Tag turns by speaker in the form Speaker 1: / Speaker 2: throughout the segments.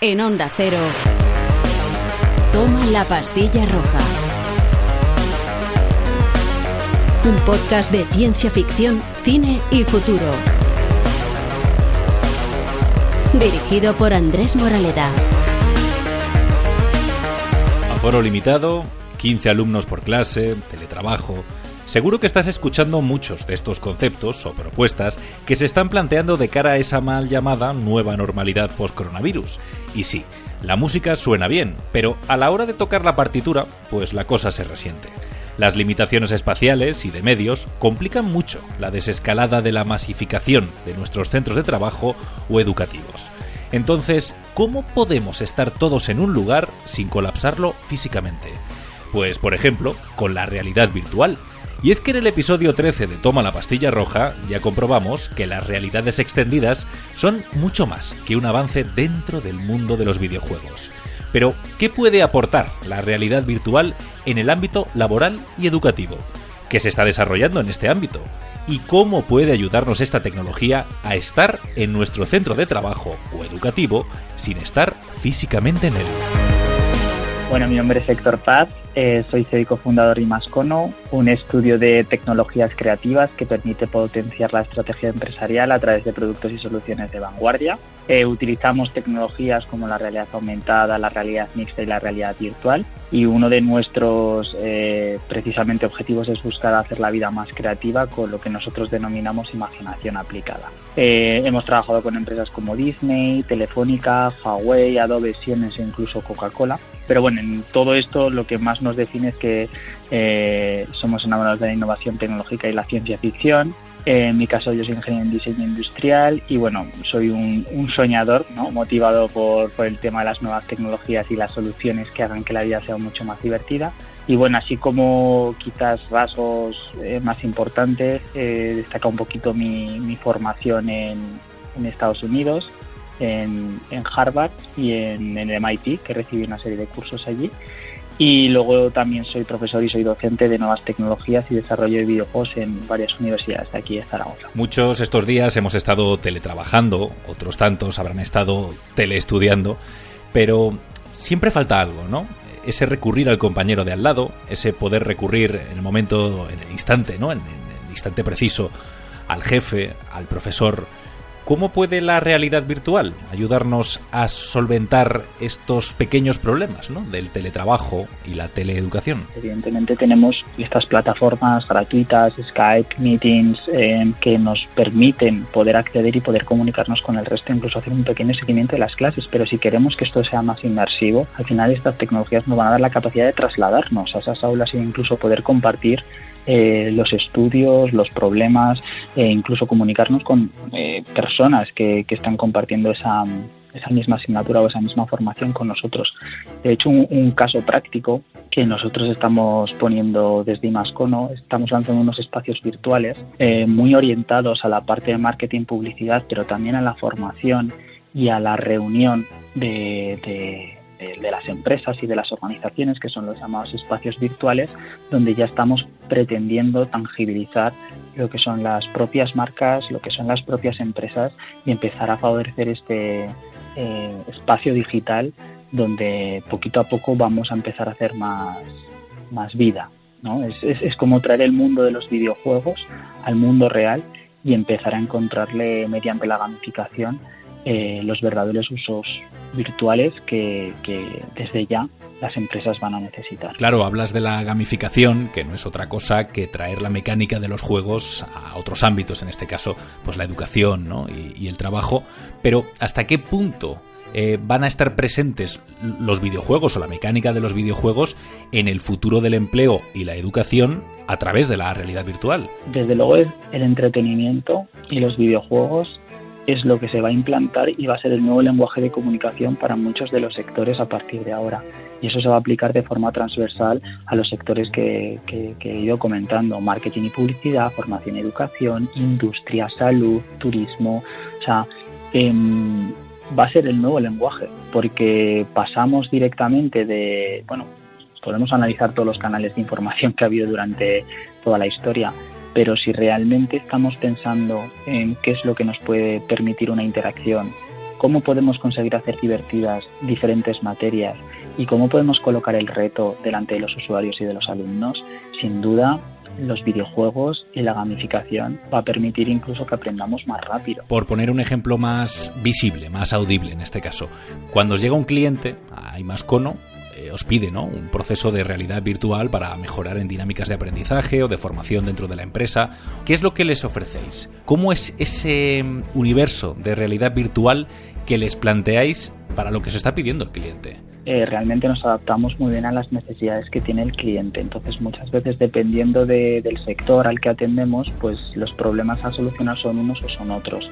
Speaker 1: En Onda Cero, toma la pastilla roja. Un podcast de ciencia ficción, cine y futuro. Dirigido por Andrés Moraleda.
Speaker 2: Aforo limitado, 15 alumnos por clase, teletrabajo. Seguro que estás escuchando muchos de estos conceptos o propuestas que se están planteando de cara a esa mal llamada nueva normalidad post-coronavirus. Y sí, la música suena bien, pero a la hora de tocar la partitura, pues la cosa se resiente. Las limitaciones espaciales y de medios complican mucho la desescalada de la masificación de nuestros centros de trabajo o educativos. Entonces, ¿cómo podemos estar todos en un lugar sin colapsarlo físicamente? Pues, por ejemplo, con la realidad virtual. Y es que en el episodio 13 de Toma la pastilla roja ya comprobamos que las realidades extendidas son mucho más que un avance dentro del mundo de los videojuegos. Pero, ¿qué puede aportar la realidad virtual en el ámbito laboral y educativo? ¿Qué se está desarrollando en este ámbito? ¿Y cómo puede ayudarnos esta tecnología a estar en nuestro centro de trabajo o educativo sin estar físicamente en él?
Speaker 3: Bueno, mi nombre es Héctor Paz, eh, soy CEO y cofundador de Imascono, un estudio de tecnologías creativas que permite potenciar la estrategia empresarial a través de productos y soluciones de vanguardia. Eh, utilizamos tecnologías como la realidad aumentada, la realidad mixta y la realidad virtual y uno de nuestros eh, precisamente objetivos es buscar hacer la vida más creativa con lo que nosotros denominamos imaginación aplicada. hemos trabajado con empresas como Disney, Telefónica, Huawei, Adobe, Siemens e incluso Coca-Cola pero bueno, en todo esto lo que más nos define es que eh, somos enamorados de la innovación tecnológica y la ciencia ficción. En mi caso yo soy ingeniero en diseño industrial y bueno, soy un, soñador, motivado por, el tema de las nuevas tecnologías y las soluciones que hagan que la vida sea mucho más divertida. Y bueno, así como quizás rasgos eh, más importantes, eh, destaca un poquito mi, mi formación en, en Estados Unidos en, Harvard y en, el MIT, que recibí una serie de cursos allí. Y luego también soy profesor y soy docente de nuevas tecnologías y desarrollo de videojuegos en varias universidades de aquí de Zaragoza.
Speaker 2: Muchos estos días hemos estado teletrabajando, otros tantos habrán estado teleestudiando, pero siempre falta algo, ¿no? Ese recurrir al compañero de al lado, ese poder recurrir en el momento, en el instante, ¿no? En, en el instante preciso al jefe, al profesor ¿Cómo puede la realidad virtual ayudarnos a solventar estos pequeños problemas ¿no? del teletrabajo y la teleeducación?
Speaker 3: Evidentemente tenemos estas plataformas gratuitas, Skype, Meetings, eh, que nos permiten poder acceder y poder comunicarnos con el resto, incluso hacer un pequeño seguimiento de las clases. Pero si queremos que esto sea más inmersivo, al final estas tecnologías nos van a dar la capacidad de trasladarnos a esas aulas e incluso poder compartir eh, los estudios, los problemas, e incluso comunicarnos con eh, personas que, están compartiendo esa, esa misma asignatura o esa misma formación con nosotros. De hecho, un, caso práctico que nosotros estamos poniendo desde Imascono, estamos lanzando unos espacios virtuales eh, muy orientados a la parte de marketing, publicidad, pero también a la formación y a la reunión de de, las empresas y de las organizaciones, que son los llamados espacios virtuales, donde ya estamos pretendiendo tangibilizar lo que son las propias marcas, lo que son las propias empresas y empezar a favorecer este eh, espacio digital donde poquito a poco vamos a empezar a hacer más, más vida. ¿no? Es, es, es como traer el mundo de los videojuegos al mundo real y empezar a encontrarle mediante la gamificación eh, los verdaderos usos virtuales que, desde ya las empresas van a necesitar.
Speaker 2: Claro, hablas de la gamificación, que no es otra cosa que traer la mecánica de los juegos a otros ámbitos, en este caso, pues la educación y, el trabajo, pero ¿hasta qué punto eh, van a estar presentes los videojuegos o la mecánica de los videojuegos en el futuro del empleo y la educación a través de la realidad virtual?
Speaker 3: Desde luego el entretenimiento y los videojuegos es lo que se va a implantar y va a ser el nuevo lenguaje de comunicación para muchos de los sectores a partir de ahora. Y eso se va a aplicar de forma transversal a los sectores que, he ido comentando, marketing y publicidad, formación y educación, industria, salud, turismo. O sea, em, va a ser el nuevo lenguaje, porque pasamos directamente de, bueno, podemos analizar todos los canales de información que ha habido durante toda la historia, pero si realmente estamos pensando en qué es lo que nos puede permitir una interacción cómo podemos conseguir hacer divertidas diferentes materias y cómo podemos colocar el reto delante de los usuarios y de los alumnos, sin duda los videojuegos y la gamificación va a permitir incluso que aprendamos más rápido.
Speaker 2: Por poner un ejemplo más visible, más audible en este caso, cuando llega un cliente a Imascono, eh, os pide ¿no? un proceso de realidad virtual para mejorar en dinámicas de aprendizaje o de formación dentro de la empresa. ¿Qué es lo que les ofrecéis? ¿Cómo es ese universo de realidad virtual que les planteáis para lo que se está pidiendo el cliente?
Speaker 3: Eh, realmente nos adaptamos muy bien a las necesidades que tiene el cliente. Entonces, muchas veces, dependiendo del sector al que atendemos, pues los problemas a solucionar son unos o son otros.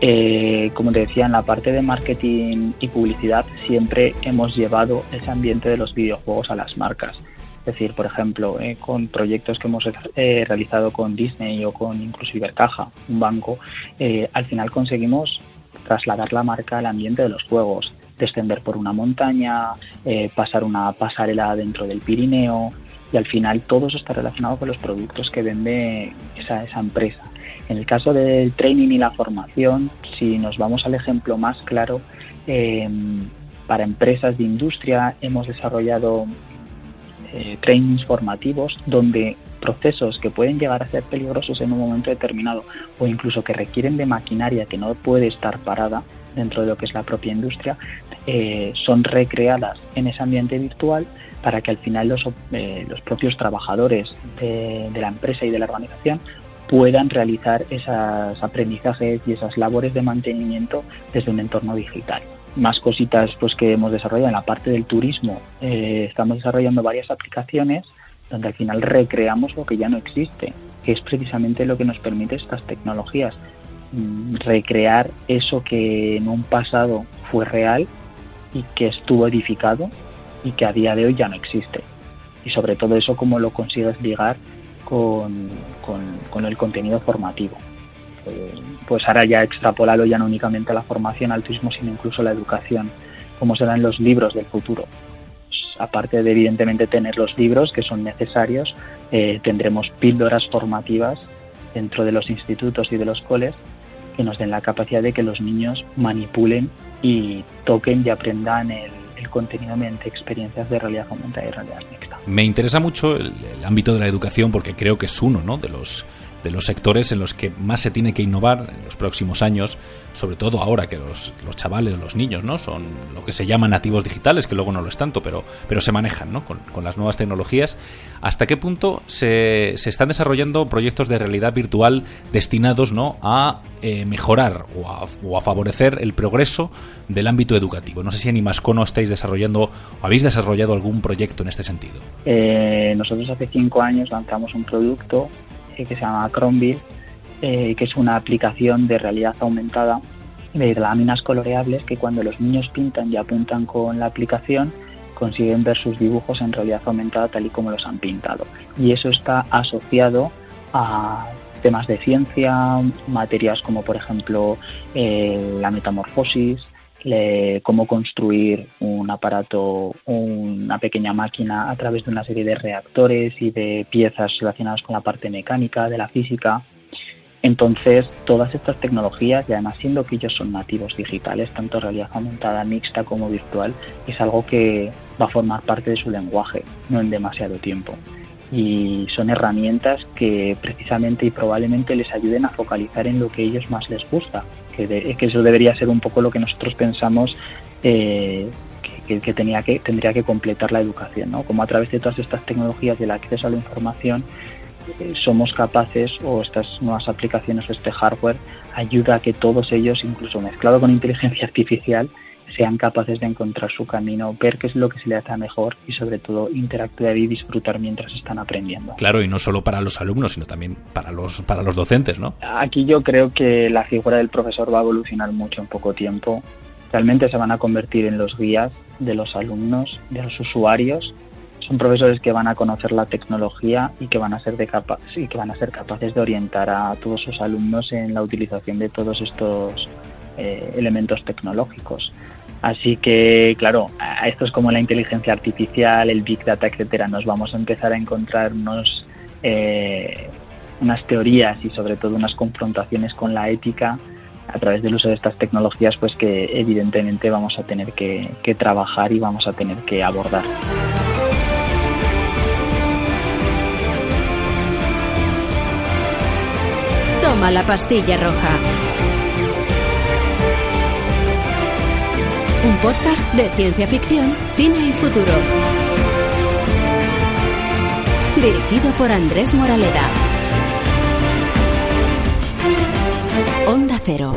Speaker 3: Eh, como te decía, en la parte de marketing y publicidad siempre hemos llevado ese ambiente de los videojuegos a las marcas. Es decir, por ejemplo, eh, con proyectos que hemos realizado con Disney o con incluso Ibercaja, un banco, al final conseguimos trasladar la marca al ambiente de los juegos descender por una montaña, eh, pasar una pasarela dentro del Pirineo y al final todo eso está relacionado con los productos que vende esa, esa empresa. En el caso del training y la formación, si nos vamos al ejemplo más claro, em, para empresas de industria hemos desarrollado eh, trainings formativos donde procesos que pueden llegar a ser peligrosos en un momento determinado o incluso que requieren de maquinaria que no puede estar parada, dentro de lo que es la propia industria, eh, son recreadas en ese ambiente virtual para que al final los, eh, los propios trabajadores de, la empresa y de la organización puedan realizar esos aprendizajes y esas labores de mantenimiento desde un entorno digital. Más cositas pues, que hemos desarrollado en la parte del turismo. Eh, estamos desarrollando varias aplicaciones donde al final recreamos lo que ya no existe, que es precisamente lo que nos permite estas tecnologías, Mm, recrear eso que en un pasado fue real y que estuvo edificado y que a día de hoy ya no existe. Y sobre todo eso, cómo lo consigues ligar con, con, el contenido formativo. Eh, pues ahora ya extrapolado ya no únicamente a la formación, al turismo, sino incluso a la educación, cómo serán los libros del futuro. Aparte de evidentemente tener los libros que son necesarios, eh, tendremos píldoras formativas dentro de los institutos y de los coles que nos den la capacidad de que los niños manipulen y toquen y aprendan el, contenido mediante experiencias de realidad aumentada y realidad mixta.
Speaker 2: Me interesa mucho el, el, ámbito de la educación porque creo que es uno ¿no? de los de los sectores en los que más se tiene que innovar en los próximos años, sobre todo ahora que los, los chavales, los niños, ¿no? Son lo que se llaman nativos digitales, que luego no lo es tanto, pero, pero se manejan, ¿no? Con, las nuevas tecnologías. ¿Hasta qué punto se, se, están desarrollando proyectos de realidad virtual destinados, ¿no? A eh, mejorar o a, o a, favorecer el progreso del ámbito educativo. No sé si en Imascono estáis desarrollando o habéis desarrollado algún proyecto en este sentido.
Speaker 3: Eh, nosotros hace cinco años lanzamos un producto que se llama Chromeville, eh, que es una aplicación de realidad aumentada de láminas coloreables que cuando los niños pintan y apuntan con la aplicación consiguen ver sus dibujos en realidad aumentada tal y como los han pintado. Y eso está asociado a temas de ciencia, materias como por ejemplo eh, la metamorfosis, cómo construir un aparato, una pequeña máquina a través de una serie de reactores y de piezas relacionadas con la parte mecánica, de la física. Entonces, todas estas tecnologías, y además siendo que ellos son nativos digitales, tanto realidad aumentada, mixta como virtual, es algo que va a formar parte de su lenguaje, no en demasiado tiempo. Y son herramientas que precisamente y probablemente les ayuden a focalizar en lo que a ellos más les gusta, que, eso debería ser un poco lo que nosotros pensamos eh, que, tenía que tendría que completar la educación, ¿no? Como a través de todas estas tecnologías y el acceso a la información eh, somos capaces o estas nuevas aplicaciones o este hardware ayuda a que todos ellos, incluso mezclado con inteligencia artificial, sean capaces de encontrar su camino, ver qué es lo que se les hace mejor y sobre todo interactuar y disfrutar mientras están aprendiendo.
Speaker 2: Claro, y no solo para los alumnos, sino también para los, para los docentes, ¿no?
Speaker 3: Aquí yo creo que la figura del profesor va a evolucionar mucho en poco tiempo. Realmente se van a convertir en los guías de los alumnos, de los usuarios. Son profesores que van a conocer la tecnología y que van a ser de capa y que van a ser capaces de orientar a todos sus alumnos en la utilización de todos estos eh, elementos tecnológicos. Así que, claro, esto es como la inteligencia artificial, el Big Data, etcétera. Nos vamos a empezar a encontrar unos, eh, unas teorías y sobre todo unas confrontaciones con la ética a través del uso de estas tecnologías, pues que evidentemente vamos a tener que trabajar y vamos a tener que abordar.
Speaker 1: Toma la pastilla roja. Un podcast de ciencia ficción, cine y futuro. Dirigido por Andrés Moraleda. Onda Cero.